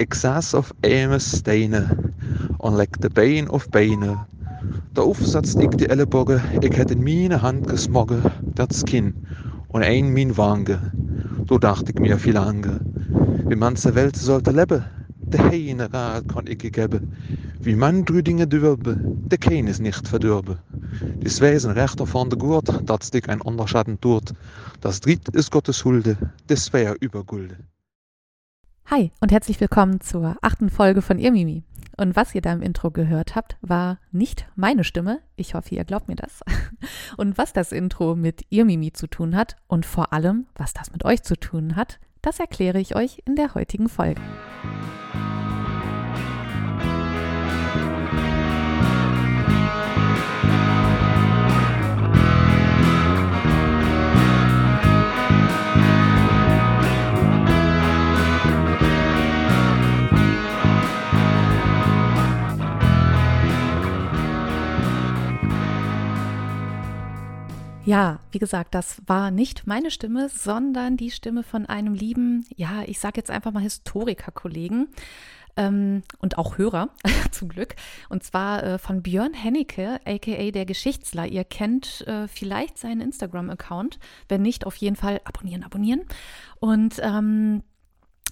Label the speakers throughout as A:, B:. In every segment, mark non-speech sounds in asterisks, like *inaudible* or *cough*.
A: Ik saß auf ene stenen en lekte been of benen. Daarover zat ik de ellebogen, ik had in mijn hand gesmoggen, dat skin, und ein min wange. So dachte ich mir viel lange, wie man zur Welt sollte leben, der heine Rat kann ich geben. Wie man drü Dinge dürbe, der kein ist nicht verdürbe. Das Wesen rechter von der Gurt, dat dich ein Unterschatten tut. Das Dritt ist Gottes Hulde, das wär Übergulde.
B: Hi und herzlich willkommen zur achten Folge von Ihr Mimi. Und was ihr da im Intro gehört habt, war nicht meine Stimme. Ich hoffe, ihr glaubt mir das. *laughs* Und was das Intro mit Ihr Mimi zu tun hat und vor allem, was das mit euch zu tun hat, das erkläre ich euch in der heutigen Folge. Ja, wie gesagt, das war nicht meine Stimme, sondern die Stimme von einem lieben, ja, ich sage jetzt einfach mal Historiker-Kollegen ähm, und auch Hörer, *laughs* zum Glück. Und zwar äh, von Björn Hennecke, aka der Geschichtsler. Ihr kennt äh, vielleicht seinen Instagram-Account. Wenn nicht, auf jeden Fall abonnieren, abonnieren. Und ähm,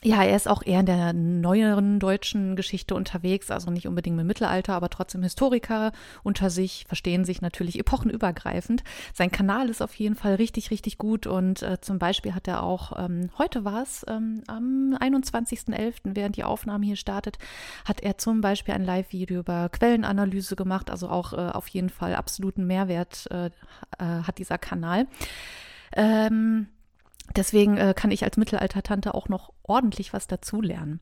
B: ja, er ist auch eher in der neueren deutschen Geschichte unterwegs, also nicht unbedingt im Mittelalter, aber trotzdem Historiker unter sich, verstehen sich natürlich epochenübergreifend. Sein Kanal ist auf jeden Fall richtig, richtig gut und äh, zum Beispiel hat er auch, ähm, heute war es, ähm, am 21.11., während die Aufnahme hier startet, hat er zum Beispiel ein Live-Video über Quellenanalyse gemacht, also auch äh, auf jeden Fall absoluten Mehrwert äh, äh hat dieser Kanal. Ähm, Deswegen äh, kann ich als Mittelalter-Tante auch noch ordentlich was dazulernen.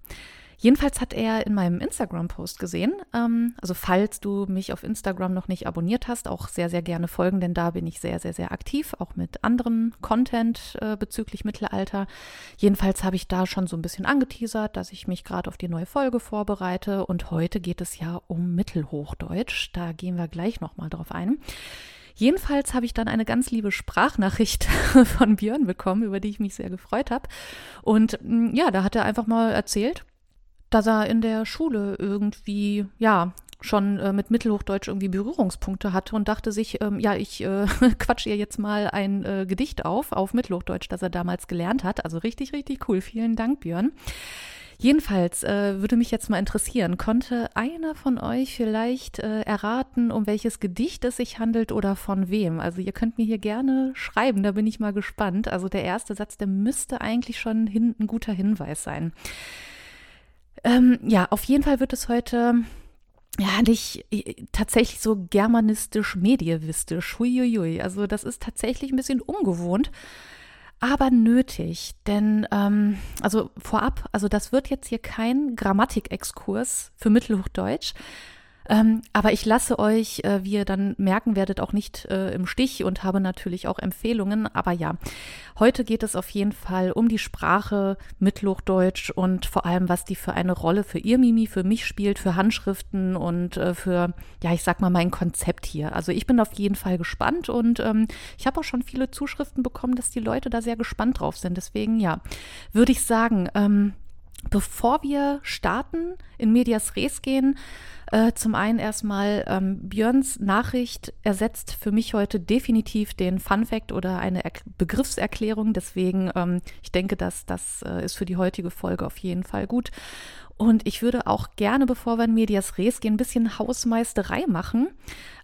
B: Jedenfalls hat er in meinem Instagram-Post gesehen, ähm, also falls du mich auf Instagram noch nicht abonniert hast, auch sehr, sehr gerne folgen, denn da bin ich sehr, sehr, sehr aktiv, auch mit anderen Content äh, bezüglich Mittelalter. Jedenfalls habe ich da schon so ein bisschen angeteasert, dass ich mich gerade auf die neue Folge vorbereite und heute geht es ja um Mittelhochdeutsch. Da gehen wir gleich nochmal drauf ein. Jedenfalls habe ich dann eine ganz liebe Sprachnachricht *laughs* von Björn bekommen, über die ich mich sehr gefreut habe. Und mm, ja, da hat er einfach mal erzählt, dass er in der Schule irgendwie, ja, schon äh, mit Mittelhochdeutsch irgendwie Berührungspunkte hatte und dachte sich, ähm, ja, ich äh, *laughs* quatsch ihr jetzt mal ein äh, Gedicht auf, auf Mittelhochdeutsch, das er damals gelernt hat. Also richtig, richtig cool. Vielen Dank, Björn. Jedenfalls äh, würde mich jetzt mal interessieren, konnte einer von euch vielleicht äh, erraten, um welches Gedicht es sich handelt oder von wem? Also ihr könnt mir hier gerne schreiben, da bin ich mal gespannt. Also der erste Satz, der müsste eigentlich schon hin, ein guter Hinweis sein. Ähm, ja, auf jeden Fall wird es heute ja, nicht äh, tatsächlich so germanistisch-medievistisch. Huiuiui. Also das ist tatsächlich ein bisschen ungewohnt aber nötig, denn ähm, also vorab, also das wird jetzt hier kein Grammatikexkurs für Mittelhochdeutsch, ähm, aber ich lasse euch, äh, wie ihr dann merken werdet, auch nicht äh, im Stich und habe natürlich auch Empfehlungen. Aber ja, heute geht es auf jeden Fall um die Sprache Mittelhochdeutsch und vor allem, was die für eine Rolle für ihr Mimi, für mich spielt, für Handschriften und äh, für, ja, ich sag mal, mein Konzept hier. Also ich bin auf jeden Fall gespannt und ähm, ich habe auch schon viele Zuschriften bekommen, dass die Leute da sehr gespannt drauf sind. Deswegen, ja, würde ich sagen, ähm, bevor wir starten, in Medias Res gehen, äh, zum einen erstmal ähm, Björns Nachricht ersetzt für mich heute definitiv den Fun Fact oder eine er Begriffserklärung. Deswegen, ähm, ich denke, dass das äh, ist für die heutige Folge auf jeden Fall gut. Und ich würde auch gerne, bevor wir in Medias Res gehen, ein bisschen Hausmeisterei machen.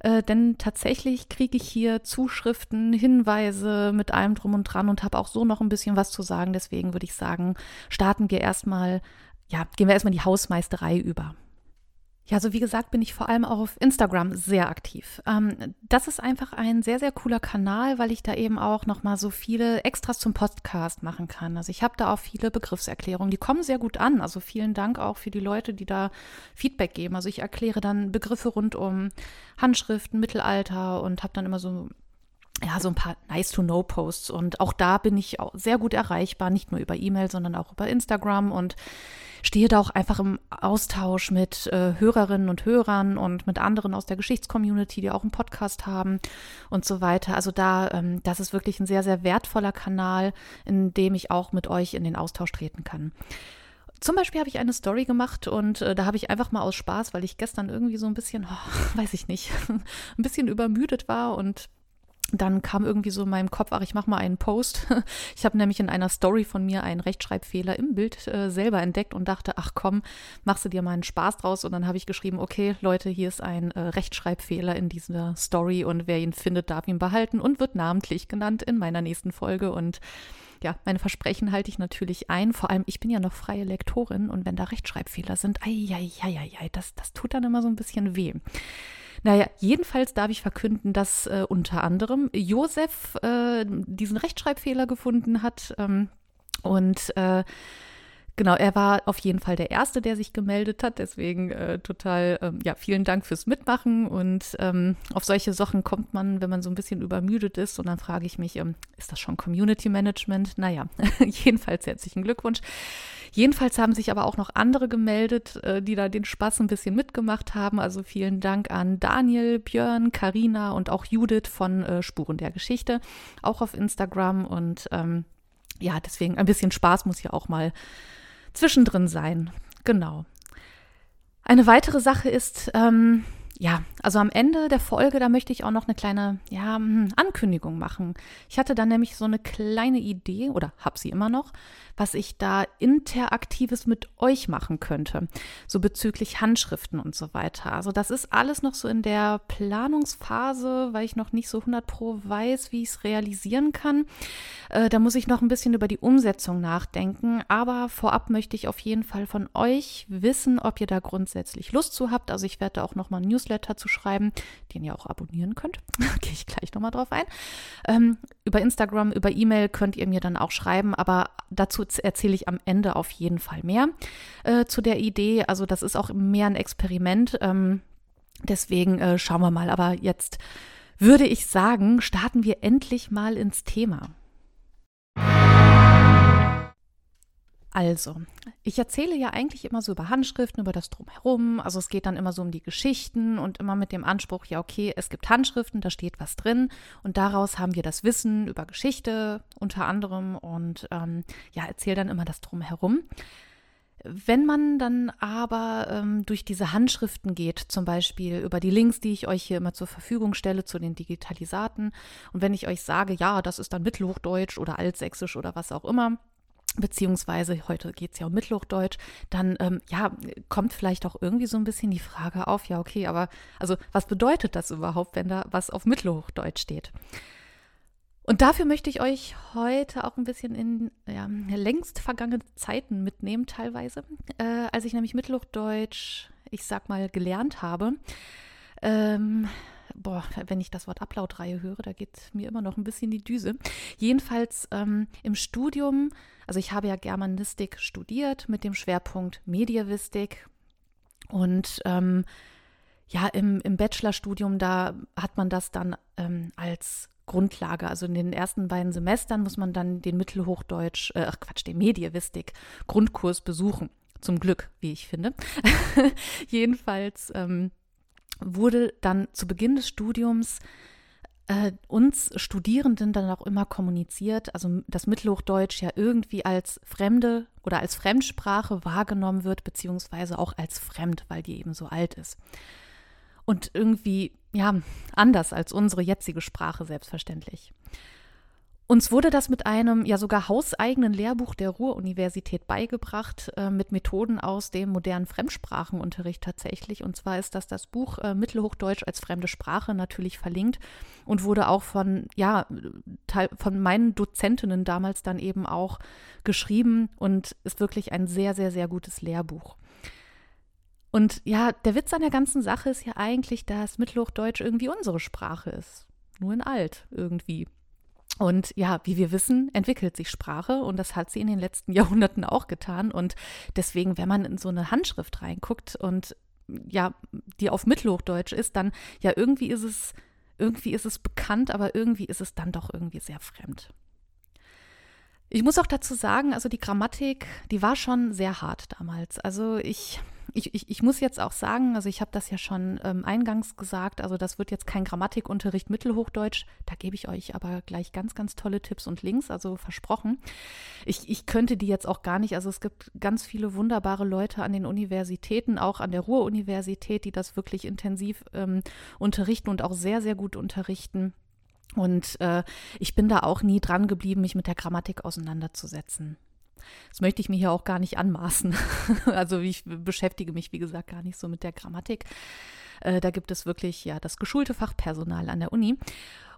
B: Äh, denn tatsächlich kriege ich hier Zuschriften, Hinweise mit allem drum und dran und habe auch so noch ein bisschen was zu sagen. Deswegen würde ich sagen, starten wir erstmal, ja, gehen wir erstmal die Hausmeisterei über. Ja, also wie gesagt, bin ich vor allem auch auf Instagram sehr aktiv. Ähm, das ist einfach ein sehr, sehr cooler Kanal, weil ich da eben auch nochmal so viele Extras zum Podcast machen kann. Also ich habe da auch viele Begriffserklärungen, die kommen sehr gut an. Also vielen Dank auch für die Leute, die da Feedback geben. Also ich erkläre dann Begriffe rund um Handschriften, Mittelalter und habe dann immer so ja, so ein paar Nice-to-Know-Posts. Und auch da bin ich sehr gut erreichbar, nicht nur über E-Mail, sondern auch über Instagram und stehe da auch einfach im Austausch mit äh, Hörerinnen und Hörern und mit anderen aus der Geschichtscommunity, die auch einen Podcast haben und so weiter. Also da, ähm, das ist wirklich ein sehr, sehr wertvoller Kanal, in dem ich auch mit euch in den Austausch treten kann. zum Beispiel habe ich eine Story gemacht und äh, da habe ich einfach mal aus Spaß, weil ich gestern irgendwie so ein bisschen, oh, *laughs* weiß ich nicht, *laughs* ein bisschen übermüdet war und dann kam irgendwie so in meinem Kopf, ach, ich mache mal einen Post. *laughs* Ich habe nämlich in einer Story von mir einen Rechtschreibfehler im Bild äh, selber entdeckt und dachte, ach komm, machst du dir mal einen Spaß draus. Und dann habe ich geschrieben, okay, Leute, hier ist ein äh, Rechtschreibfehler in dieser Story und wer ihn findet, darf ihn behalten und wird namentlich genannt in meiner nächsten Folge. Und ja, meine Versprechen halte ich natürlich ein. Vor allem, ich bin ja noch freie Lektorin und wenn da Rechtschreibfehler sind, ei, ei, ei, ei, ei das, das tut dann immer so ein bisschen weh. Naja, jedenfalls darf ich verkünden, dass äh, unter anderem Josef äh, diesen Rechtschreibfehler gefunden hat. Ähm, und äh, genau, er war auf jeden Fall der Erste, der sich gemeldet hat. Deswegen äh, total, ähm, ja, vielen Dank fürs Mitmachen. Und ähm, auf solche Sachen kommt man, wenn man so ein bisschen übermüdet ist. Und dann frage ich mich, ähm, ist das schon Community Management? Naja, *laughs* jedenfalls herzlichen Glückwunsch. Jedenfalls haben sich aber auch noch andere gemeldet, äh, die da den Spaß ein bisschen mitgemacht haben. Also vielen Dank an Daniel, Björn, Karina und auch Judith von äh, Spuren der Geschichte, auch auf Instagram. Und ähm, ja, deswegen ein bisschen Spaß muss ja auch mal zwischendrin sein. Genau. Eine weitere Sache ist, ähm, ja, also am Ende der Folge, da möchte ich auch noch eine kleine ja, hm, Ankündigung machen. Ich hatte da nämlich so eine kleine Idee oder habe sie immer noch, was ich da interaktives mit euch machen könnte, so bezüglich Handschriften und so weiter. Also das ist alles noch so in der Planungsphase, weil ich noch nicht so 100 pro weiß, wie ich es realisieren kann. Äh, da muss ich noch ein bisschen über die Umsetzung nachdenken, aber vorab möchte ich auf jeden Fall von euch wissen, ob ihr da grundsätzlich Lust zu habt. Also ich werde da auch noch mal ein Newsletter Newsletter zu schreiben, den ihr auch abonnieren könnt. *laughs* Gehe ich gleich nochmal drauf ein. Ähm, über Instagram, über E-Mail könnt ihr mir dann auch schreiben, aber dazu erzähle ich am Ende auf jeden Fall mehr äh, zu der Idee. Also das ist auch mehr ein Experiment. Ähm, deswegen äh, schauen wir mal. Aber jetzt würde ich sagen, starten wir endlich mal ins Thema. Also, ich erzähle ja eigentlich immer so über Handschriften, über das Drumherum. Also es geht dann immer so um die Geschichten und immer mit dem Anspruch, ja, okay, es gibt Handschriften, da steht was drin und daraus haben wir das Wissen über Geschichte unter anderem und ähm, ja, erzähle dann immer das Drumherum. Wenn man dann aber ähm, durch diese Handschriften geht, zum Beispiel über die Links, die ich euch hier immer zur Verfügung stelle zu den Digitalisaten, und wenn ich euch sage, ja, das ist dann Mittelhochdeutsch oder Altsächsisch oder was auch immer, beziehungsweise heute geht es ja um Mittelhochdeutsch, dann ähm, ja, kommt vielleicht auch irgendwie so ein bisschen die Frage auf, ja, okay, aber also was bedeutet das überhaupt, wenn da was auf Mittelhochdeutsch steht? Und dafür möchte ich euch heute auch ein bisschen in ja, längst vergangene Zeiten mitnehmen, teilweise. Äh, als ich nämlich Mittelhochdeutsch, ich sag mal, gelernt habe, ähm, boah, wenn ich das Wort Ablautreihe höre, da geht mir immer noch ein bisschen die Düse. Jedenfalls ähm, im Studium, also ich habe ja Germanistik studiert mit dem Schwerpunkt Mediavistik und ähm, ja, im, im Bachelorstudium, da hat man das dann ähm, als Grundlage. Also in den ersten beiden Semestern muss man dann den Mittelhochdeutsch, äh, ach Quatsch, den Mediavistik Grundkurs besuchen. Zum Glück, wie ich finde. *laughs* Jedenfalls ähm, wurde dann zu Beginn des Studiums äh, uns Studierenden dann auch immer kommuniziert, also das Mittelhochdeutsch ja irgendwie als fremde oder als Fremdsprache wahrgenommen wird, beziehungsweise auch als fremd, weil die eben so alt ist. Und irgendwie, ja, anders als unsere jetzige Sprache selbstverständlich. Uns wurde das mit einem ja sogar hauseigenen Lehrbuch der Ruhr-Universität beigebracht, äh, mit Methoden aus dem modernen Fremdsprachenunterricht tatsächlich. Und zwar ist das das Buch äh, Mittelhochdeutsch als fremde Sprache natürlich verlinkt und wurde auch von, ja, von meinen Dozentinnen damals dann eben auch geschrieben und ist wirklich ein sehr, sehr, sehr gutes Lehrbuch. Und ja, der Witz an der ganzen Sache ist ja eigentlich, dass Mittelhochdeutsch irgendwie unsere Sprache ist. Nur in alt irgendwie. Und ja, wie wir wissen, entwickelt sich Sprache und das hat sie in den letzten *laughs* Jahrhunderten auch getan. Und deswegen, wenn man in so eine Handschrift reinguckt und ja, die auf Mittelhochdeutsch ist, dann ja, irgendwie ist es, irgendwie ist es bekannt, aber irgendwie ist es dann doch irgendwie sehr fremd. Ich muss auch dazu sagen, also die Grammatik, die war schon sehr hart damals. Also ich ich, ich, ich muss jetzt auch sagen, also ich habe das ja schon ähm, eingangs gesagt, also das wird jetzt kein Grammatikunterricht Mittelhochdeutsch, da gebe ich euch aber gleich ganz, ganz tolle Tipps und Links, also versprochen. Ich, ich könnte die jetzt auch gar nicht, also es gibt ganz viele wunderbare Leute an den Universitäten, auch an der Ruhr-Universität, die das wirklich intensiv ähm, unterrichten und auch sehr, sehr gut unterrichten. Und äh, ich bin da auch nie dran geblieben, mich mit der Grammatik auseinanderzusetzen. Das möchte ich mir hier auch gar nicht anmaßen. *laughs* also ich beschäftige mich, wie gesagt, gar nicht so mit der Grammatik. Äh, da gibt es wirklich ja das geschulte Fachpersonal an der Uni.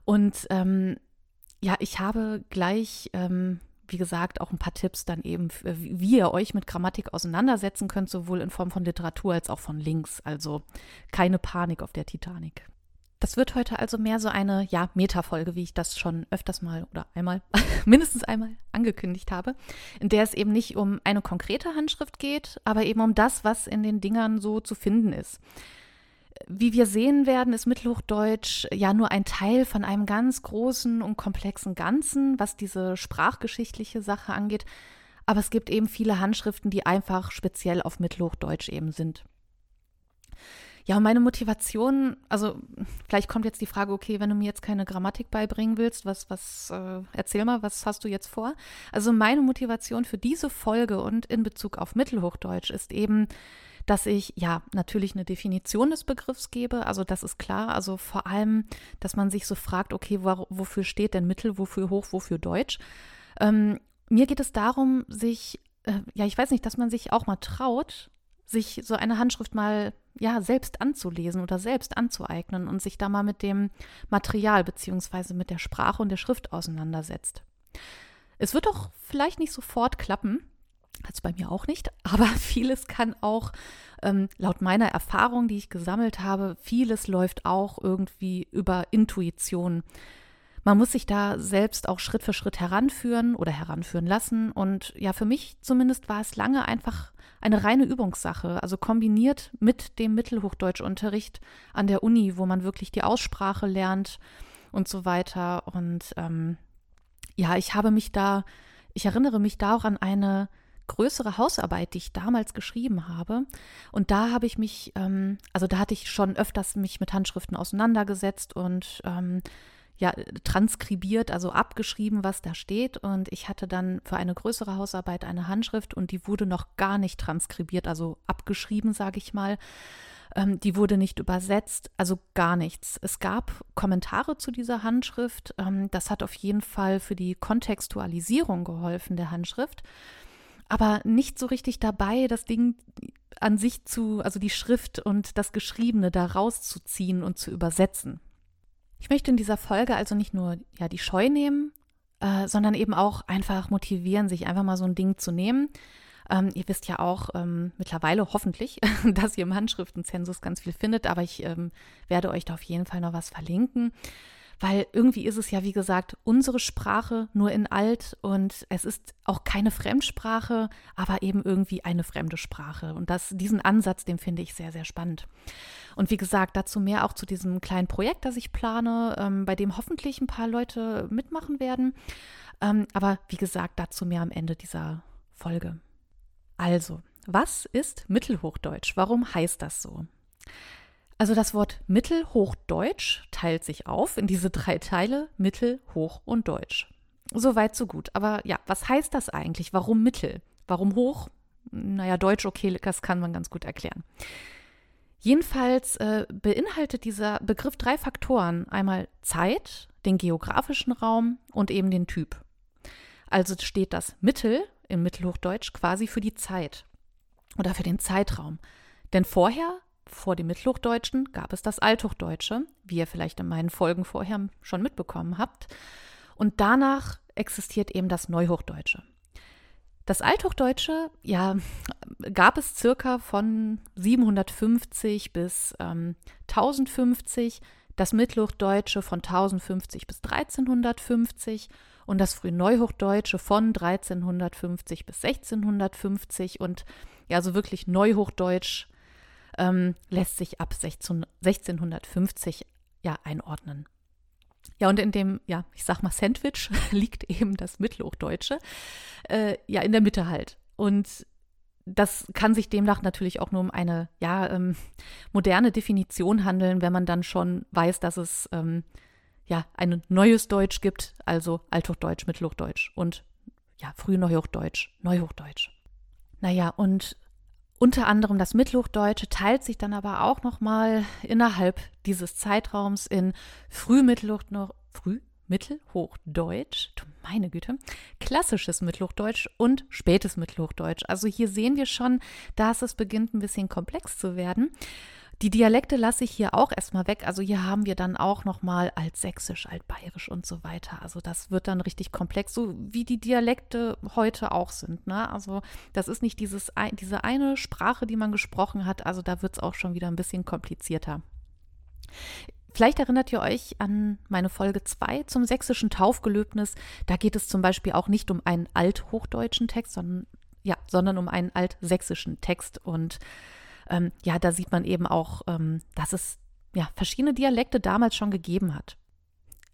B: Und ähm, ja, ich habe gleich, ähm, wie gesagt, auch ein paar Tipps dann eben, wie ihr euch mit Grammatik auseinandersetzen könnt, sowohl in Form von Literatur als auch von Links. Also keine Panik auf der Titanic. Das wird heute also mehr so eine, ja, Metafolge, wie ich das schon öfters mal oder einmal, *laughs* mindestens einmal angekündigt habe, in der es eben nicht um eine konkrete Handschrift geht, aber eben um das, was in den Dingern so zu finden ist. Wie wir sehen werden, ist Mittelhochdeutsch ja nur ein Teil von einem ganz großen und komplexen Ganzen, was diese sprachgeschichtliche Sache angeht. Aber es gibt eben viele Handschriften, die einfach speziell auf Mittelhochdeutsch eben sind. Ja, meine Motivation, also vielleicht kommt jetzt die Frage, okay, wenn du mir jetzt keine Grammatik beibringen willst, was, was, äh, erzähl mal, was hast du jetzt vor? Also meine Motivation für diese Folge und in Bezug auf Mittelhochdeutsch ist eben, dass ich ja natürlich eine Definition des Begriffs gebe, also das ist klar, also vor allem, dass man sich so fragt, okay, wo, wofür steht denn Mittel, wofür hoch, wofür Deutsch? Ähm, mir geht es darum, sich, äh, ja, ich weiß nicht, dass man sich auch mal traut, sich so eine Handschrift mal ja selbst anzulesen oder selbst anzueignen und sich da mal mit dem Material beziehungsweise mit der Sprache und der Schrift auseinandersetzt. Es wird auch vielleicht nicht sofort klappen, hat bei mir auch nicht, *laughs* aber vieles kann auch ähm, laut meiner Erfahrung, die ich gesammelt habe, vieles läuft auch irgendwie über Intuition. Man muss sich da selbst auch Schritt für Schritt heranführen oder heranführen lassen. Und ja, für mich zumindest war es lange einfach eine reine Übungssache, also kombiniert mit dem Mittelhochdeutschunterricht an der Uni, wo man wirklich die Aussprache lernt und so weiter. Und ähm, ja, ich habe mich da, ich erinnere mich da auch an eine größere Hausarbeit, die ich damals geschrieben habe. Und da habe ich mich, ähm, also da hatte ich schon öfters mich mit Handschriften auseinandergesetzt und ähm, ja, transkribiert, also abgeschrieben, was da steht. Und ich hatte dann für eine größere Hausarbeit eine Handschrift und die wurde noch gar nicht transkribiert, also abgeschrieben, sage ich mal. Ähm, die wurde nicht übersetzt, also gar nichts. Es gab Kommentare zu dieser Handschrift. Ähm, das hat auf jeden Fall für die Kontextualisierung geholfen der Handschrift. Aber nicht so richtig dabei, das Ding an sich zu, also die Schrift und das Geschriebene da rauszuziehen und zu übersetzen. Ich möchte in dieser Folge also nicht nur ja, die Scheu nehmen, äh, sondern eben auch einfach motivieren, sich einfach mal so ein Ding zu nehmen. Ähm, ihr wisst ja auch ähm, mittlerweile hoffentlich, *laughs* dass ihr im Handschriftenzensus ganz viel findet, aber ich ähm, werde euch da auf jeden Fall noch was verlinken weil irgendwie ist es ja, wie gesagt, unsere Sprache nur in alt und es ist auch keine Fremdsprache, aber eben irgendwie eine fremde Sprache. Und das, diesen Ansatz, den finde ich sehr, sehr spannend. Und wie gesagt, dazu mehr auch zu diesem kleinen Projekt, das ich plane, ähm, bei dem hoffentlich ein paar Leute mitmachen werden. Ähm, aber wie gesagt, dazu mehr am Ende dieser Folge. Also, was ist Mittelhochdeutsch? Warum heißt das so? Also das Wort Mittelhochdeutsch teilt sich auf in diese drei Teile, Mittel, Hoch und Deutsch. Soweit, so gut. Aber ja, was heißt das eigentlich? Warum Mittel? Warum Hoch? Naja, Deutsch, okay, das kann man ganz gut erklären. Jedenfalls äh, beinhaltet dieser Begriff drei Faktoren. Einmal Zeit, den geografischen Raum und eben den Typ. Also steht das Mittel im Mittelhochdeutsch quasi für die Zeit oder für den Zeitraum. Denn vorher vor dem Mittelhochdeutschen gab es das Althochdeutsche, wie ihr vielleicht in meinen Folgen vorher schon mitbekommen habt. Und danach existiert eben das Neuhochdeutsche. Das Althochdeutsche, ja, gab es circa von 750 bis ähm, 1050, das Mittelhochdeutsche von 1050 bis 1350 und das Frühneuhochdeutsche von 1350 bis 1650 und ja, so wirklich Neuhochdeutsch ähm, lässt sich ab 16, 1650 ja einordnen. Ja, und in dem, ja, ich sag mal Sandwich *laughs* liegt eben das Mittelhochdeutsche, äh, ja, in der Mitte halt. Und das kann sich demnach natürlich auch nur um eine ja, ähm, moderne Definition handeln, wenn man dann schon weiß, dass es ähm, ja ein neues Deutsch gibt, also Althochdeutsch, Mittelhochdeutsch und ja, Frühneuhochdeutsch, Neuhochdeutsch. Naja, und unter anderem das Mittelhochdeutsche teilt sich dann aber auch nochmal innerhalb dieses Zeitraums in Frühmittelhochdeutsch, Früh meine Güte, klassisches Mittelhochdeutsch und spätes Mittelhochdeutsch. Also hier sehen wir schon, dass es beginnt ein bisschen komplex zu werden. Die Dialekte lasse ich hier auch erstmal weg. Also hier haben wir dann auch nochmal Altsächsisch, Altbayerisch und so weiter. Also das wird dann richtig komplex, so wie die Dialekte heute auch sind. Ne? Also das ist nicht dieses, diese eine Sprache, die man gesprochen hat. Also da wird es auch schon wieder ein bisschen komplizierter. Vielleicht erinnert ihr euch an meine Folge 2 zum sächsischen Taufgelöbnis. Da geht es zum Beispiel auch nicht um einen althochdeutschen Text, sondern, ja, sondern um einen altsächsischen Text. Und ähm, ja, da sieht man eben auch, ähm, dass es ja, verschiedene Dialekte damals schon gegeben hat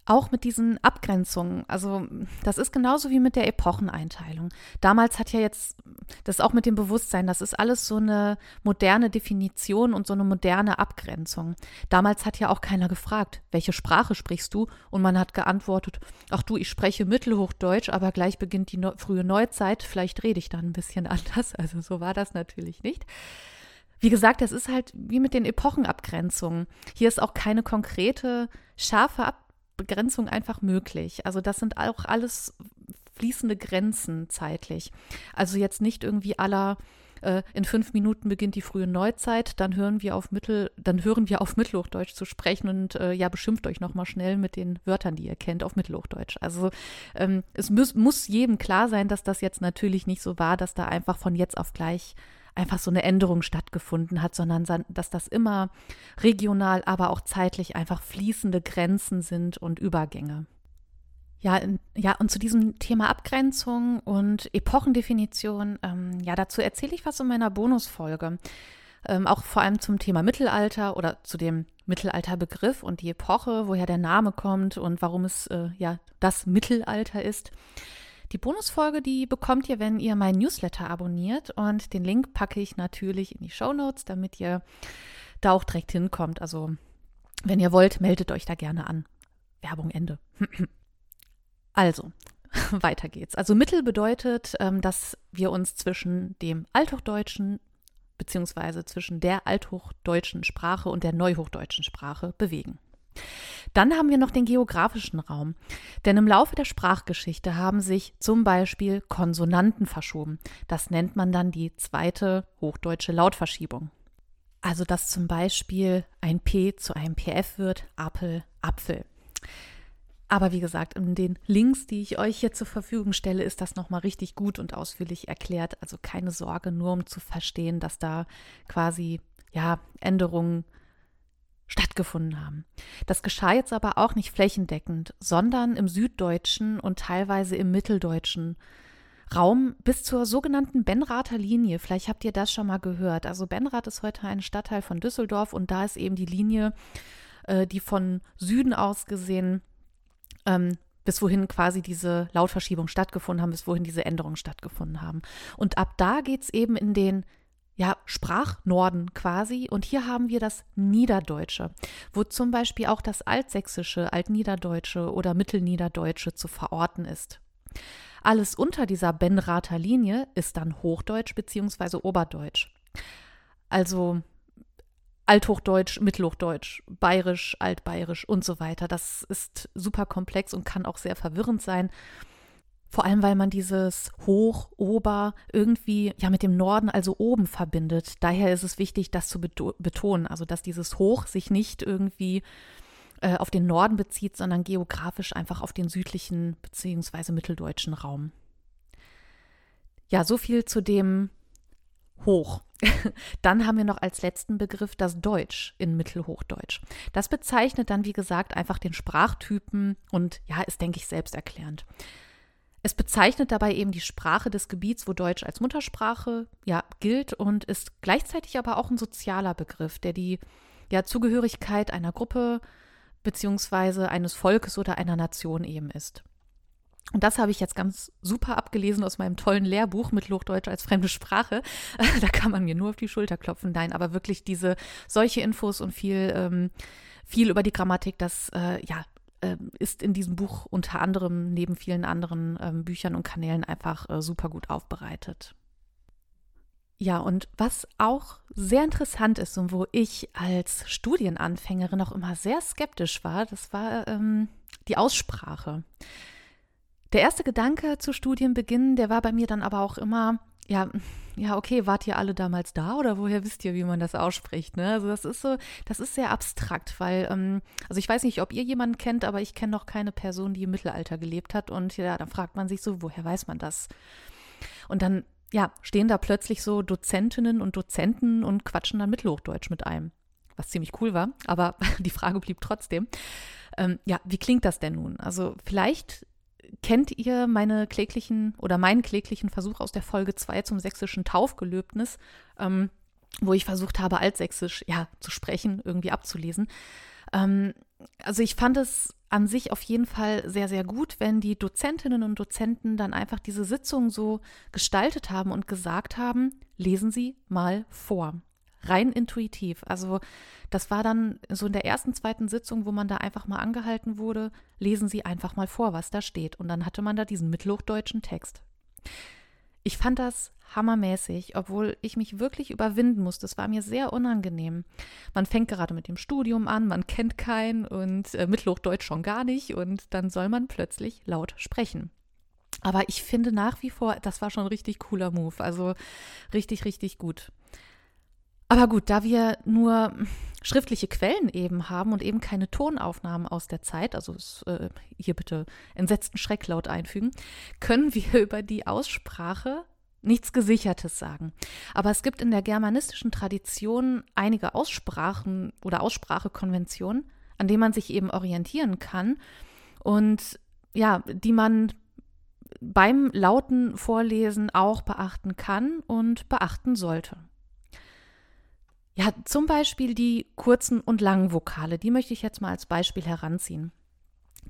B: auch mit diesen Abgrenzungen, also das ist genauso wie mit der Epocheneinteilung. Damals hat ja jetzt, das auch mit dem Bewusstsein, das ist alles so eine moderne Definition und so eine moderne Abgrenzung. Damals hat ja auch keiner gefragt, welche Sprache sprichst du? Und man hat geantwortet, ach du, ich spreche Mittelhochdeutsch, aber gleich beginnt die Neu frühe Neuzeit, vielleicht rede ich dann ein bisschen *laughs* anders. Also so war das natürlich nicht. Wie gesagt, das ist halt wie mit den Epochenabgrenzungen. Hier ist auch keine konkrete, scharfe Abgrenzung einfach möglich. Also das sind auch alles fließende Grenzen zeitlich. Also jetzt nicht irgendwie aller äh, in fünf Minuten beginnt die frühe Neuzeit, dann hören wir auf Mittel, dann hören wir auf Mittelhochdeutsch zu sprechen und äh, ja, beschimpft euch nochmal schnell mit den Wörtern, die ihr kennt, auf Mittelhochdeutsch. Also ähm, es muss, muss jedem klar sein, dass das jetzt natürlich nicht so war, dass da einfach von jetzt auf gleich einfach so eine Änderung stattgefunden hat, sondern dass das immer regional, aber auch zeitlich einfach fließende Grenzen sind und Übergänge. Ja, ja, und zu diesem Thema Abgrenzung und Epochendefinition, ähm, ja, dazu erzähle ich was in meiner Bonusfolge. Ähm, auch vor allem zum Thema Mittelalter oder zu dem Mittelalterbegriff und die Epoche, woher der Name kommt und warum es äh, ja das Mittelalter ist. Die Bonusfolge, die bekommt ihr, wenn ihr meinen Newsletter abonniert und den Link packe ich natürlich in die Show Notes, damit ihr da auch direkt hinkommt. Also, wenn ihr wollt, meldet euch da gerne an. Werbung Ende. *clears throat* also, *laughs* weiter geht's. Also Mittel bedeutet, ähm, dass wir uns zwischen dem Althochdeutschen beziehungsweise zwischen der althochdeutschen Sprache und der neuhochdeutschen Sprache bewegen. Dann haben wir noch den geografischen Raum. Denn im Laufe der Sprachgeschichte haben sich zum Beispiel Konsonanten verschoben. Das nennt man dann die zweite hochdeutsche Lautverschiebung. Also dass zum Beispiel ein P zu einem PF wird, Apfel, Apfel. Aber wie gesagt, in den Links, die ich euch hier zur Verfügung stelle, ist das nochmal richtig gut und ausführlich erklärt. Also keine Sorge, nur um zu verstehen, dass da quasi ja Änderungen stattgefunden haben. Das geschah jetzt aber auch nicht flächendeckend, sondern im süddeutschen und teilweise im mitteldeutschen Raum bis zur sogenannten Benrather Linie. Vielleicht habt ihr das schon mal gehört. Also Benrath ist heute ein Stadtteil von Düsseldorf und da ist eben die Linie, äh, die von Süden aus gesehen ähm, bis wohin quasi diese Lautverschiebung stattgefunden haben, bis wohin diese Änderungen stattgefunden haben. Und ab da geht es eben in den ja, Sprachnorden quasi. Und hier haben wir das Niederdeutsche, wo zum Beispiel auch das Altsächsische, Altniederdeutsche oder Mittelniederdeutsche zu verorten ist. Alles unter dieser Benrather Linie ist dann Hochdeutsch bzw. Oberdeutsch. Also Althochdeutsch, Mittelhochdeutsch, Bayerisch, Altbayerisch und so weiter. Das ist super komplex und kann auch sehr verwirrend sein. Vor allem, weil man dieses Hoch, Ober irgendwie ja mit dem Norden, also oben verbindet. Daher ist es wichtig, das zu betonen. Also, dass dieses Hoch sich nicht irgendwie äh, auf den Norden bezieht, sondern geografisch einfach auf den südlichen bzw. mitteldeutschen Raum. Ja, so viel zu dem Hoch. *laughs* dann haben wir noch als letzten Begriff das Deutsch in Mittelhochdeutsch. Das bezeichnet dann, wie gesagt, einfach den Sprachtypen und ja, ist, denke ich, selbsterklärend. Es bezeichnet dabei eben die Sprache des Gebiets, wo Deutsch als Muttersprache ja gilt und ist gleichzeitig aber auch ein sozialer Begriff, der die ja, Zugehörigkeit einer Gruppe beziehungsweise eines Volkes oder einer Nation eben ist. Und das habe ich jetzt ganz super abgelesen aus meinem tollen Lehrbuch mit Hochdeutsch als fremde Sprache. *laughs* da kann man mir nur auf die Schulter klopfen. Nein, aber wirklich diese solche Infos und viel, ähm, viel über die Grammatik, das äh, ja ist in diesem Buch unter anderem neben vielen anderen ähm, Büchern und Kanälen einfach äh, super gut aufbereitet. Ja, und was auch sehr interessant ist und wo ich als Studienanfängerin auch immer sehr skeptisch war, das war ähm, die Aussprache. Der erste Gedanke zu Studienbeginn, der war bei mir dann aber auch immer, ja, ja, okay, wart ihr alle damals da oder woher wisst ihr, wie man das ausspricht? Ne? Also das ist so, das ist sehr abstrakt, weil, ähm, also ich weiß nicht, ob ihr jemanden kennt, aber ich kenne noch keine Person, die im Mittelalter gelebt hat. Und ja, dann fragt man sich so, woher weiß man das? Und dann ja, stehen da plötzlich so Dozentinnen und Dozenten und quatschen dann Mittelhochdeutsch mit einem. Was ziemlich cool war, aber *laughs* die Frage blieb trotzdem. Ähm, ja, wie klingt das denn nun? Also vielleicht kennt ihr meine kläglichen oder meinen kläglichen Versuch aus der Folge 2 zum sächsischen Taufgelöbnis, ähm, wo ich versucht habe, altsächsisch ja, zu sprechen, irgendwie abzulesen. Ähm, also ich fand es an sich auf jeden Fall sehr, sehr gut, wenn die Dozentinnen und Dozenten dann einfach diese Sitzung so gestaltet haben und gesagt haben, lesen Sie mal vor. Rein intuitiv. Also das war dann so in der ersten, zweiten Sitzung, wo man da einfach mal angehalten wurde, lesen Sie einfach mal vor, was da steht. Und dann hatte man da diesen mittelhochdeutschen Text. Ich fand das hammermäßig, obwohl ich mich wirklich überwinden musste. Es war mir sehr unangenehm. Man fängt gerade mit dem Studium an, man kennt keinen und äh, Mittelhochdeutsch schon gar nicht und dann soll man plötzlich laut sprechen. Aber ich finde nach wie vor, das war schon ein richtig cooler Move. Also richtig, richtig gut. Aber gut, da wir nur schriftliche Quellen eben haben und eben keine Tonaufnahmen aus der Zeit, also äh, hier bitte entsetzten Schrecklaut einfügen, können wir *laughs* über die Aussprache nichts Gesichertes sagen. Aber es gibt in der germanistischen Tradition einige Aussprachen oder Aussprachekonventionen, an denen man sich eben orientieren kann und ja, die man beim lauten Vorlesen auch beachten kann und beachten sollte. Ja, zum Beispiel die kurzen und langen Vokale, die möchte ich jetzt mal als Beispiel heranziehen.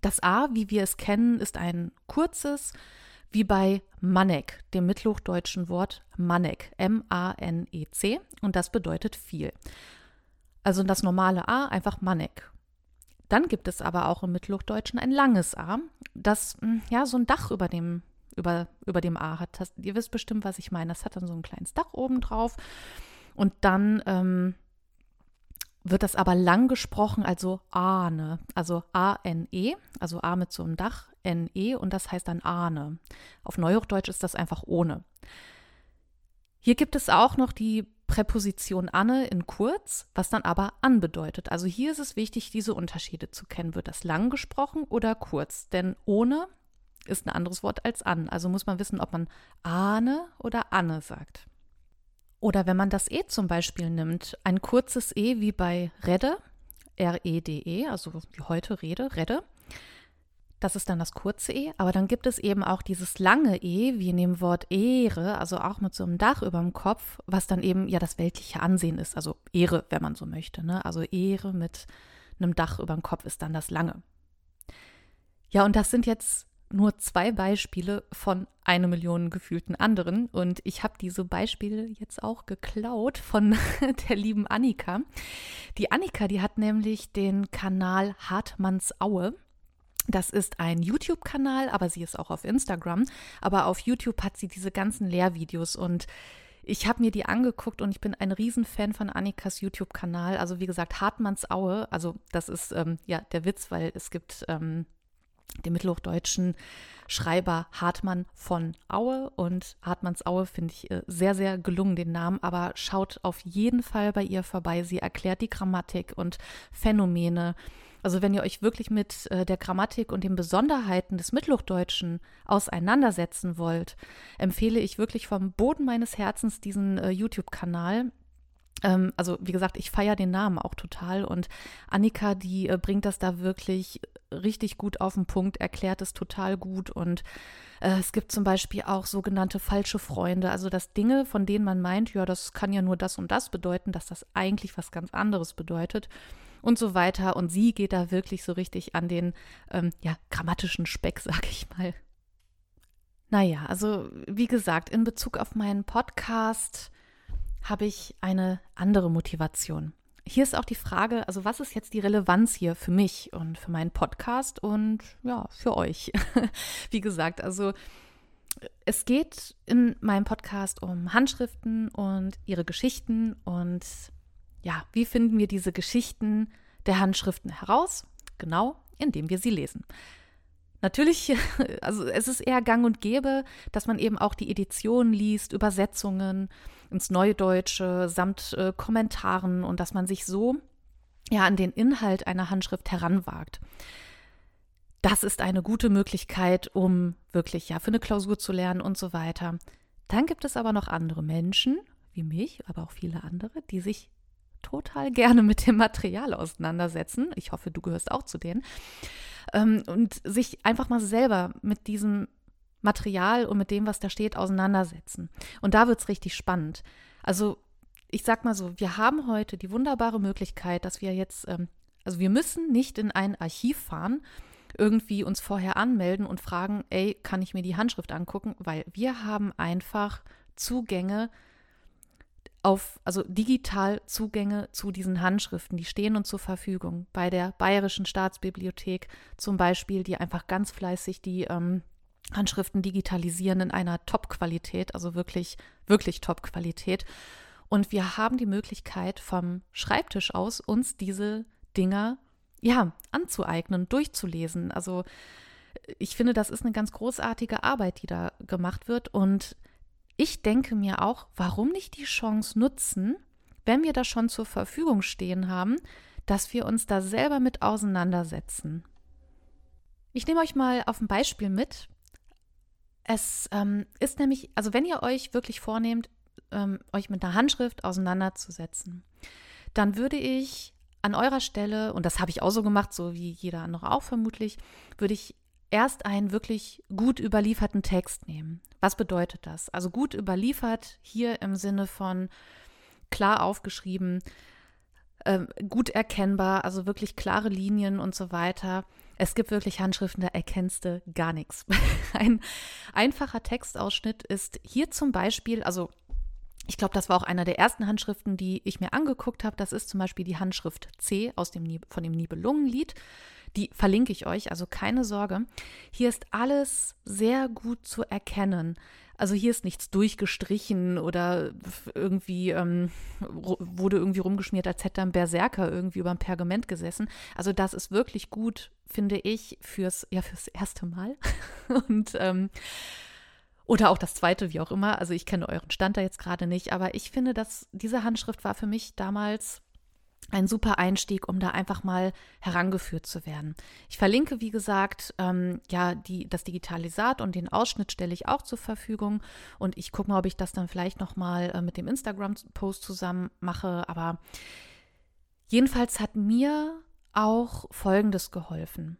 B: Das A, wie wir es kennen, ist ein kurzes, wie bei Manek, dem mittelhochdeutschen Wort Manek, M-A-N-E-C, und das bedeutet viel. Also das normale A, einfach Manek. Dann gibt es aber auch im Mittelhochdeutschen ein langes A, das hm, ja so ein Dach über dem, über, über dem A hat. Das, ihr wisst bestimmt, was ich meine. Das hat dann so ein kleines Dach oben drauf und dann ähm, wird das aber lang gesprochen, also Ahne, also A-N-E, also A mit so einem Dach, N-E und das heißt dann Ahne. Auf Neuhochdeutsch ist das einfach ohne. Hier gibt es auch noch die Präposition Anne in kurz, was dann aber an bedeutet. Also hier ist es wichtig, diese Unterschiede zu kennen. Wird das lang gesprochen oder kurz? Denn ohne ist ein anderes Wort als an. Also muss man wissen, ob man Ahne oder Anne sagt. Oder wenn man das E zum Beispiel nimmt, ein kurzes E wie bei Redde, R-E-D-E, -E, also wie heute Rede, Redde. Das ist dann das kurze E, aber dann gibt es eben auch dieses lange E, wie in dem Wort Ehre, also auch mit so einem Dach über dem Kopf, was dann eben ja das weltliche Ansehen ist, also Ehre, wenn man so möchte. Ne? Also Ehre mit einem Dach über dem Kopf ist dann das lange. Ja, und das sind jetzt nur zwei Beispiele von eine Million gefühlten anderen. Und ich habe diese Beispiele jetzt auch geklaut von *laughs* der lieben Annika. Die Annika, die hat nämlich den Kanal Hartmanns Aue. Das ist ein YouTube-Kanal, aber sie ist auch auf Instagram. Aber auf YouTube hat sie diese ganzen Lehrvideos und ich habe mir die angeguckt und ich bin ein Riesenfan von Annikas YouTube-Kanal. Also wie gesagt, Hartmanns Aue. Also das ist ähm, ja der Witz, weil es gibt ähm, dem mittelhochdeutschen Schreiber Hartmann von Aue. Und Hartmanns Aue finde ich äh, sehr, sehr gelungen, den Namen. Aber schaut auf jeden Fall bei ihr vorbei. Sie erklärt die Grammatik und Phänomene. Also wenn ihr euch wirklich mit äh, der Grammatik und den Besonderheiten des Mittelhochdeutschen auseinandersetzen wollt, empfehle ich wirklich vom Boden meines Herzens diesen äh, YouTube-Kanal. Ähm, also wie gesagt, ich feiere den Namen auch total und Annika, die bringt das da wirklich richtig gut auf den Punkt, erklärt es total gut und äh, es gibt zum Beispiel auch sogenannte falsche Freunde, also dass Dinge, von denen man meint, ja, das kann ja nur das und das bedeuten, dass das eigentlich was ganz anderes bedeutet und so weiter. Und sie geht da wirklich so richtig an den ähm, ja, grammatischen Speck, *laughs* sag ich mal. Naja, also wie gesagt, in Bezug auf meinen Podcast habe ich eine andere Motivation. Hier ist auch die Frage, also was ist jetzt die Relevanz hier für mich und für meinen Podcast und ja, für euch? *laughs* wie gesagt, also es geht in meinem Podcast um Handschriften und ihre Geschichten und ja, wie finden wir diese Geschichten der Handschriften heraus? Genau, indem wir sie lesen. Natürlich, *laughs* also es ist eher gang und gäbe, dass man eben auch die Editionen liest, Übersetzungen ins Neudeutsche samt äh, Kommentaren und dass man sich so ja an den Inhalt einer Handschrift heranwagt. Das ist eine gute Möglichkeit, um wirklich ja für eine Klausur zu lernen und so weiter. Dann gibt es aber noch andere Menschen, wie mich, aber auch viele andere, die sich total gerne mit dem Material auseinandersetzen. Ich hoffe, du gehörst auch zu denen. Ähm, und sich einfach mal selber mit diesem Material und mit dem, was da steht, auseinandersetzen. Und da wird es richtig spannend. Also ich sag mal so, wir haben heute die wunderbare Möglichkeit, dass wir jetzt, ähm, also wir müssen nicht in ein Archiv fahren, irgendwie uns vorher anmelden und fragen, ey, kann ich mir die Handschrift angucken? Weil wir haben einfach Zugänge auf, also digital Zugänge zu diesen Handschriften, die stehen uns zur Verfügung. Bei der Bayerischen Staatsbibliothek zum Beispiel, die einfach ganz fleißig die ähm, Handschriften digitalisieren in einer Top-Qualität, also wirklich, wirklich Top-Qualität. Und wir haben die Möglichkeit, vom Schreibtisch aus uns diese Dinger ja anzueignen, durchzulesen. Also ich finde, das ist eine ganz großartige Arbeit, die da gemacht wird. Und ich denke mir auch, warum nicht die Chance nutzen, wenn wir das schon zur Verfügung stehen haben, dass wir uns da selber mit auseinandersetzen. Ich nehme euch mal auf ein Beispiel mit. Es ähm, ist nämlich, also wenn ihr euch wirklich vornehmt, ähm, euch mit einer Handschrift auseinanderzusetzen, dann würde ich an eurer Stelle, und das habe ich auch so gemacht, so wie jeder andere auch vermutlich, würde ich erst einen wirklich gut überlieferten Text nehmen. Was bedeutet das? Also gut überliefert hier im Sinne von klar aufgeschrieben, äh, gut erkennbar, also wirklich klare Linien und so weiter. Es gibt wirklich Handschriften, da erkennst du gar nichts. *laughs* Ein einfacher Textausschnitt ist hier zum Beispiel, also ich glaube, das war auch einer der ersten Handschriften, die ich mir angeguckt habe. Das ist zum Beispiel die Handschrift C aus dem, von dem Nibelungenlied. Die verlinke ich euch, also keine Sorge. Hier ist alles sehr gut zu erkennen. Also hier ist nichts durchgestrichen oder irgendwie ähm, wurde irgendwie rumgeschmiert, als hätte ein Berserker irgendwie über ein Pergament gesessen. Also das ist wirklich gut, finde ich, fürs, ja, fürs erste Mal. *laughs* Und ähm, oder auch das zweite, wie auch immer. Also ich kenne euren Stand da jetzt gerade nicht, aber ich finde, dass diese Handschrift war für mich damals ein super Einstieg, um da einfach mal herangeführt zu werden. Ich verlinke, wie gesagt, ähm, ja, die, das Digitalisat und den Ausschnitt stelle ich auch zur Verfügung. Und ich gucke mal, ob ich das dann vielleicht nochmal äh, mit dem Instagram-Post zusammen mache. Aber jedenfalls hat mir auch Folgendes geholfen.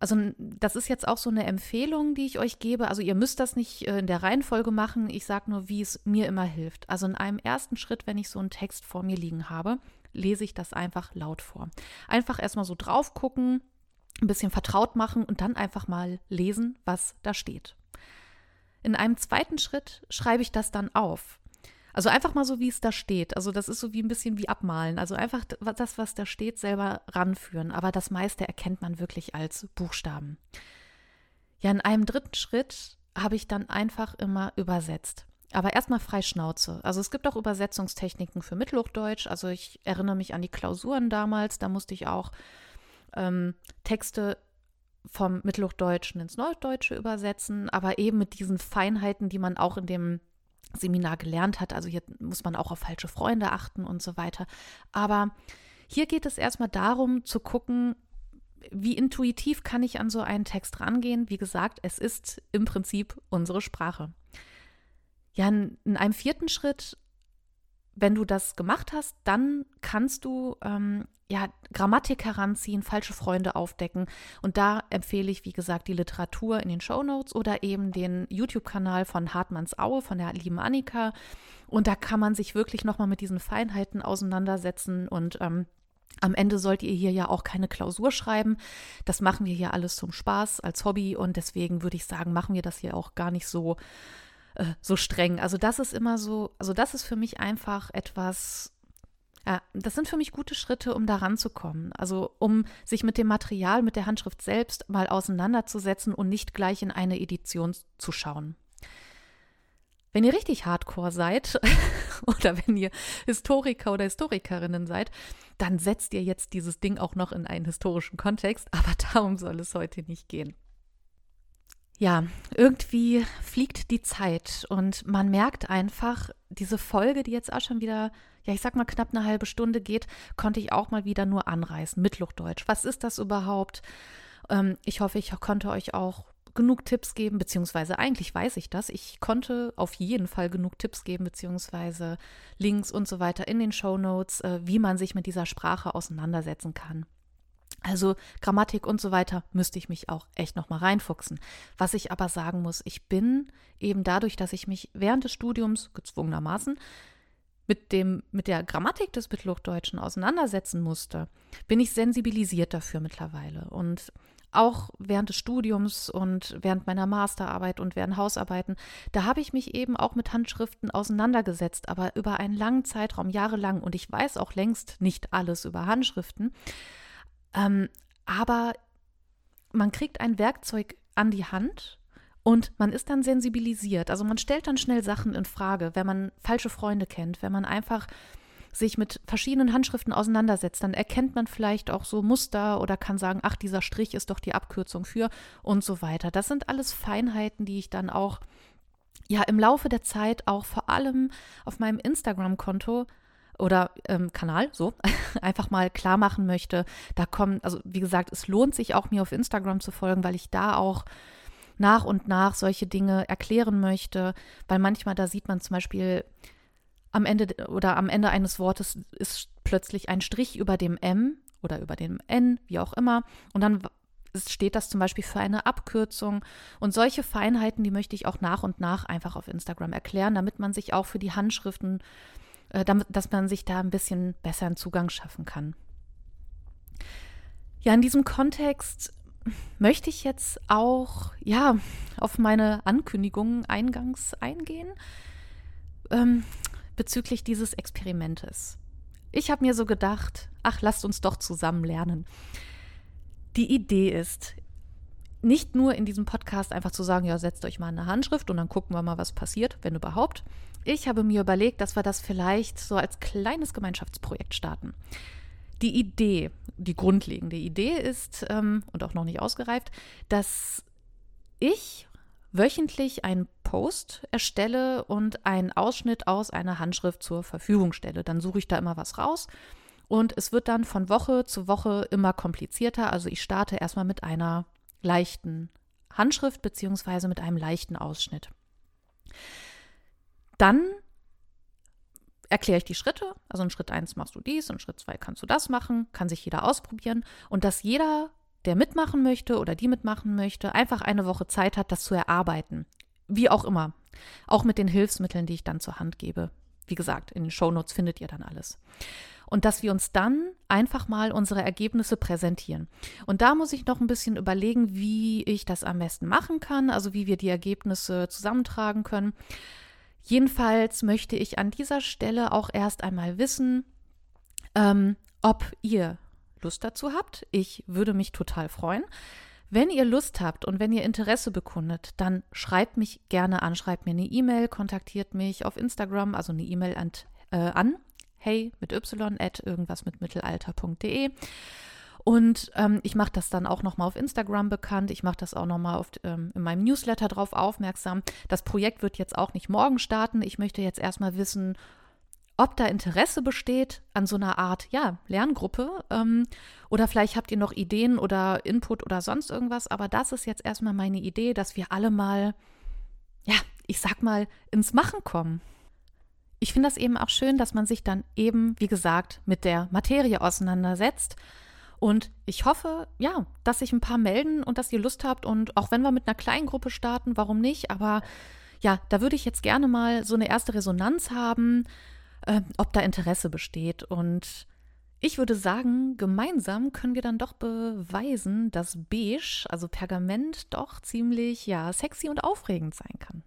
B: Also das ist jetzt auch so eine Empfehlung, die ich euch gebe. Also ihr müsst das nicht äh, in der Reihenfolge machen. Ich sage nur, wie es mir immer hilft. Also in einem ersten Schritt, wenn ich so einen Text vor mir liegen habe, lese ich das einfach laut vor. Einfach erstmal so drauf gucken, ein bisschen vertraut machen und dann einfach mal lesen, was da steht. In einem zweiten Schritt schreibe ich das dann auf. Also einfach mal so, wie es da steht. Also das ist so wie ein bisschen wie abmalen. Also einfach das, was da steht, selber ranführen. Aber das meiste erkennt man wirklich als Buchstaben. Ja, in einem dritten Schritt habe ich dann einfach immer übersetzt. Aber erstmal frei Schnauze. Also es gibt auch Übersetzungstechniken für Mittelhochdeutsch. Also ich erinnere mich an die Klausuren damals. Da musste ich auch ähm, Texte vom Mittelhochdeutschen ins Neudeutsche übersetzen, aber eben mit diesen Feinheiten, die man auch in dem Seminar gelernt hat. Also hier muss man auch auf falsche Freunde achten und so weiter. Aber hier geht es erstmal darum zu gucken, wie intuitiv kann ich an so einen Text rangehen. Wie gesagt, es ist im Prinzip unsere Sprache. Ja, in, in einem vierten Schritt wenn du das gemacht hast, dann kannst du ähm, ja Grammatik heranziehen, falsche Freunde aufdecken. Und da empfehle ich, wie gesagt, die Literatur in den Show Notes oder eben den YouTube-Kanal von Hartmanns Aue, von der lieben Annika. Und da kann man sich wirklich nochmal mit diesen Feinheiten auseinandersetzen und ähm, Am Ende sollt ihr hier ja auch keine Klausur schreiben. Das machen wir hier alles zum Spaß, als Hobby und deswegen würde ich sagen, machen wir das hier auch gar nicht so, äh, so streng. Also das ist immer so, also das ist für mich einfach etwas, ja, das sind für mich gute Schritte, um da ranzukommen. Also um sich mit dem Material, mit der Handschrift selbst mal auseinanderzusetzen und nicht gleich in eine Edition zu schauen. Wenn ihr richtig hardcore seid *laughs* oder wenn ihr Historiker oder Historikerinnen seid, dann setzt ihr jetzt dieses Ding auch noch in einen historischen Kontext, aber darum soll es heute nicht gehen. Ja, irgendwie fliegt die Zeit und man merkt einfach, diese Folge, die jetzt auch schon wieder, ja, ich sag mal knapp eine halbe Stunde geht, konnte ich auch mal wieder nur anreißen. Mittelhochdeutsch. Was ist das überhaupt? Ähm, ich hoffe, ich konnte euch auch genug Tipps geben, beziehungsweise eigentlich weiß ich das. Ich konnte auf jeden Fall genug Tipps geben, beziehungsweise Links und so weiter in den Show Notes, äh, wie man sich mit dieser Sprache auseinandersetzen kann. Also Grammatik und so weiter müsste ich mich auch echt noch mal reinfuchsen. Was ich aber sagen muss, ich bin eben dadurch, dass ich mich während des Studiums gezwungenermaßen mit dem mit der Grammatik des Mittelhochdeutschen auseinandersetzen musste, bin ich sensibilisiert dafür mittlerweile und auch während des Studiums und während meiner Masterarbeit und während Hausarbeiten, da habe ich mich eben auch mit Handschriften auseinandergesetzt, aber über einen langen Zeitraum, jahrelang. Und ich weiß auch längst nicht alles über Handschriften. Ähm, aber man kriegt ein Werkzeug an die Hand und man ist dann sensibilisiert. Also man stellt dann schnell Sachen in Frage, wenn man falsche Freunde kennt, wenn man einfach sich mit verschiedenen Handschriften auseinandersetzt, dann erkennt man vielleicht auch so Muster oder kann sagen, ach, dieser Strich ist doch die Abkürzung für und so weiter. Das sind alles Feinheiten, die ich dann auch ja im Laufe der Zeit auch vor allem auf meinem Instagram-Konto oder ähm, Kanal so *laughs* einfach mal klar machen möchte. Da kommen, also wie gesagt, es lohnt sich auch mir auf Instagram zu folgen, weil ich da auch nach und nach solche Dinge erklären möchte, weil manchmal da sieht man zum Beispiel am Ende oder am Ende eines Wortes ist plötzlich ein Strich über dem M oder über dem N, wie auch immer. Und dann steht das zum Beispiel für eine Abkürzung. Und solche Feinheiten, die möchte ich auch nach und nach einfach auf Instagram erklären, damit man sich auch für die Handschriften, äh, dass man sich da ein bisschen besser einen Zugang schaffen kann. Ja, in diesem Kontext möchte ich jetzt auch ja auf meine Ankündigungen eingangs eingehen. Ähm, bezüglich dieses Experimentes. Ich habe mir so gedacht, ach, lasst uns doch zusammen lernen. Die Idee ist, nicht nur in diesem Podcast einfach zu sagen, ja, setzt euch mal eine Handschrift und dann gucken wir mal, was passiert, wenn überhaupt. Ich habe mir überlegt, dass wir das vielleicht so als kleines Gemeinschaftsprojekt starten. Die Idee, die grundlegende Idee ist, ähm, und auch noch nicht ausgereift, dass ich wöchentlich einen Post erstelle und einen Ausschnitt aus einer Handschrift zur Verfügung stelle. Dann suche ich da immer was raus und es wird dann von Woche zu Woche immer komplizierter. Also ich starte erstmal mit einer leichten Handschrift beziehungsweise mit einem leichten Ausschnitt. Dann erkläre ich die Schritte. Also in Schritt 1 machst du dies, in Schritt 2 kannst du das machen, kann sich jeder ausprobieren und dass jeder der mitmachen möchte oder die mitmachen möchte, einfach eine Woche Zeit hat, das zu erarbeiten. Wie auch immer. Auch mit den Hilfsmitteln, die ich dann zur Hand gebe. Wie gesagt, in den Shownotes findet ihr dann alles. Und dass wir uns dann einfach mal unsere Ergebnisse präsentieren. Und da muss ich noch ein bisschen überlegen, wie ich das am besten machen kann, also wie wir die Ergebnisse zusammentragen können. Jedenfalls möchte ich an dieser Stelle auch erst einmal wissen, ähm, ob ihr Lust dazu habt. Ich würde mich total freuen. Wenn ihr Lust habt und wenn ihr Interesse bekundet, dann schreibt mich gerne an, schreibt mir eine E-Mail, kontaktiert mich auf Instagram, also eine E-Mail an, äh, an hey mit y at irgendwas mit mittelalter.de. Und ähm, ich mache das dann auch nochmal auf Instagram bekannt. Ich mache das auch nochmal ähm, in meinem Newsletter drauf aufmerksam. Das Projekt wird jetzt auch nicht morgen starten. Ich möchte jetzt erstmal wissen, ob da Interesse besteht an so einer Art, ja, Lerngruppe. Ähm, oder vielleicht habt ihr noch Ideen oder Input oder sonst irgendwas. Aber das ist jetzt erstmal meine Idee, dass wir alle mal, ja, ich sag mal, ins Machen kommen. Ich finde das eben auch schön, dass man sich dann eben, wie gesagt, mit der Materie auseinandersetzt. Und ich hoffe, ja, dass sich ein paar melden und dass ihr Lust habt. Und auch wenn wir mit einer kleinen Gruppe starten, warum nicht? Aber ja, da würde ich jetzt gerne mal so eine erste Resonanz haben äh, ob da Interesse besteht. Und Ich würde sagen, gemeinsam können wir dann doch beweisen, dass Beige, also Pergament, doch ziemlich ja sexy und aufregend sein kann.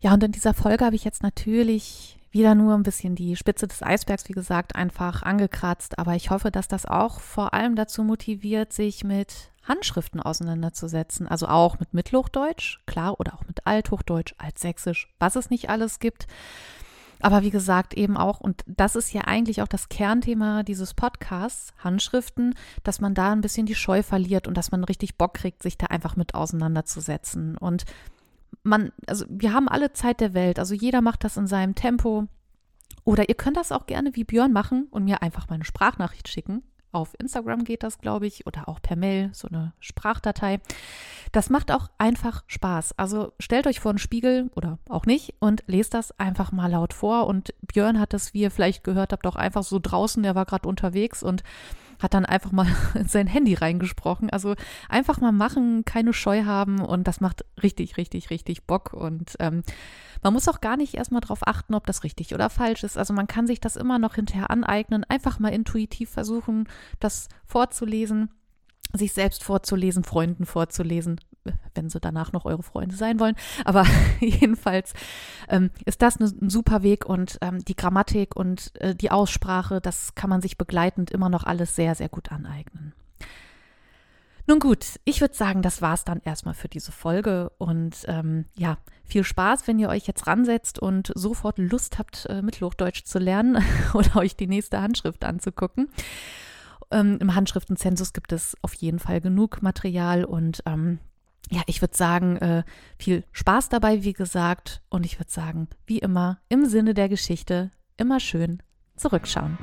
B: Ja, und in dieser Folge habe ich jetzt natürlich wieder nur ein bisschen die Spitze des Eisbergs, wie gesagt, einfach angekratzt. Aber ich hoffe, dass das auch vor allem dazu motiviert, sich mit Handschriften auseinanderzusetzen. Also auch mit Mittelhochdeutsch, klar, oder auch mit Althochdeutsch, Altsächsisch, was es nicht alles gibt. Aber wie gesagt, eben auch, und das ist ja eigentlich auch das Kernthema dieses Podcasts, Handschriften, dass man da ein bisschen die Scheu verliert und dass man richtig Bock kriegt, sich da einfach mit auseinanderzusetzen. Und man, also wir haben alle Zeit der Welt, also jeder macht das in seinem Tempo. Oder ihr könnt das auch gerne wie Björn machen und mir einfach mal eine Sprachnachricht schicken. Auf Instagram geht das, glaube ich, oder auch per Mail, so eine Sprachdatei. Das macht auch einfach Spaß. Also stellt euch vor einen Spiegel oder auch nicht und lest das einfach mal laut vor. Und Björn hat das, wie ihr vielleicht gehört habt, auch einfach so draußen, der war gerade unterwegs und hat dann einfach mal in *laughs* sein Handy reingesprochen. Also einfach mal machen, keine Scheu haben und das macht richtig, richtig, richtig Bock. Und ähm, man muss auch gar nicht erstmal darauf achten, ob das richtig oder falsch ist. Also man kann sich das immer noch hinterher aneignen, einfach mal intuitiv versuchen, das vorzulesen sich selbst vorzulesen, Freunden vorzulesen, wenn sie danach noch eure Freunde sein wollen. Aber *laughs* jedenfalls ähm, ist das ne, ein super Weg und ähm, die Grammatik und äh, die Aussprache, das kann man sich begleitend immer noch alles sehr, sehr gut aneignen. Nun gut, ich würde sagen, das war es dann erstmal für diese Folge. Und ähm, ja, viel Spaß, wenn ihr euch jetzt ransetzt und sofort Lust habt, äh, Mittelhochdeutsch zu lernen *laughs* oder euch die nächste Handschrift anzugucken. Ähm, Im Handschriftenzensus gibt es auf jeden Fall genug Material und ähm, ja, ich würde sagen, äh, viel Spaß dabei, wie gesagt. Und ich würde sagen, wie immer, im Sinne der Geschichte, immer schön zurückschauen.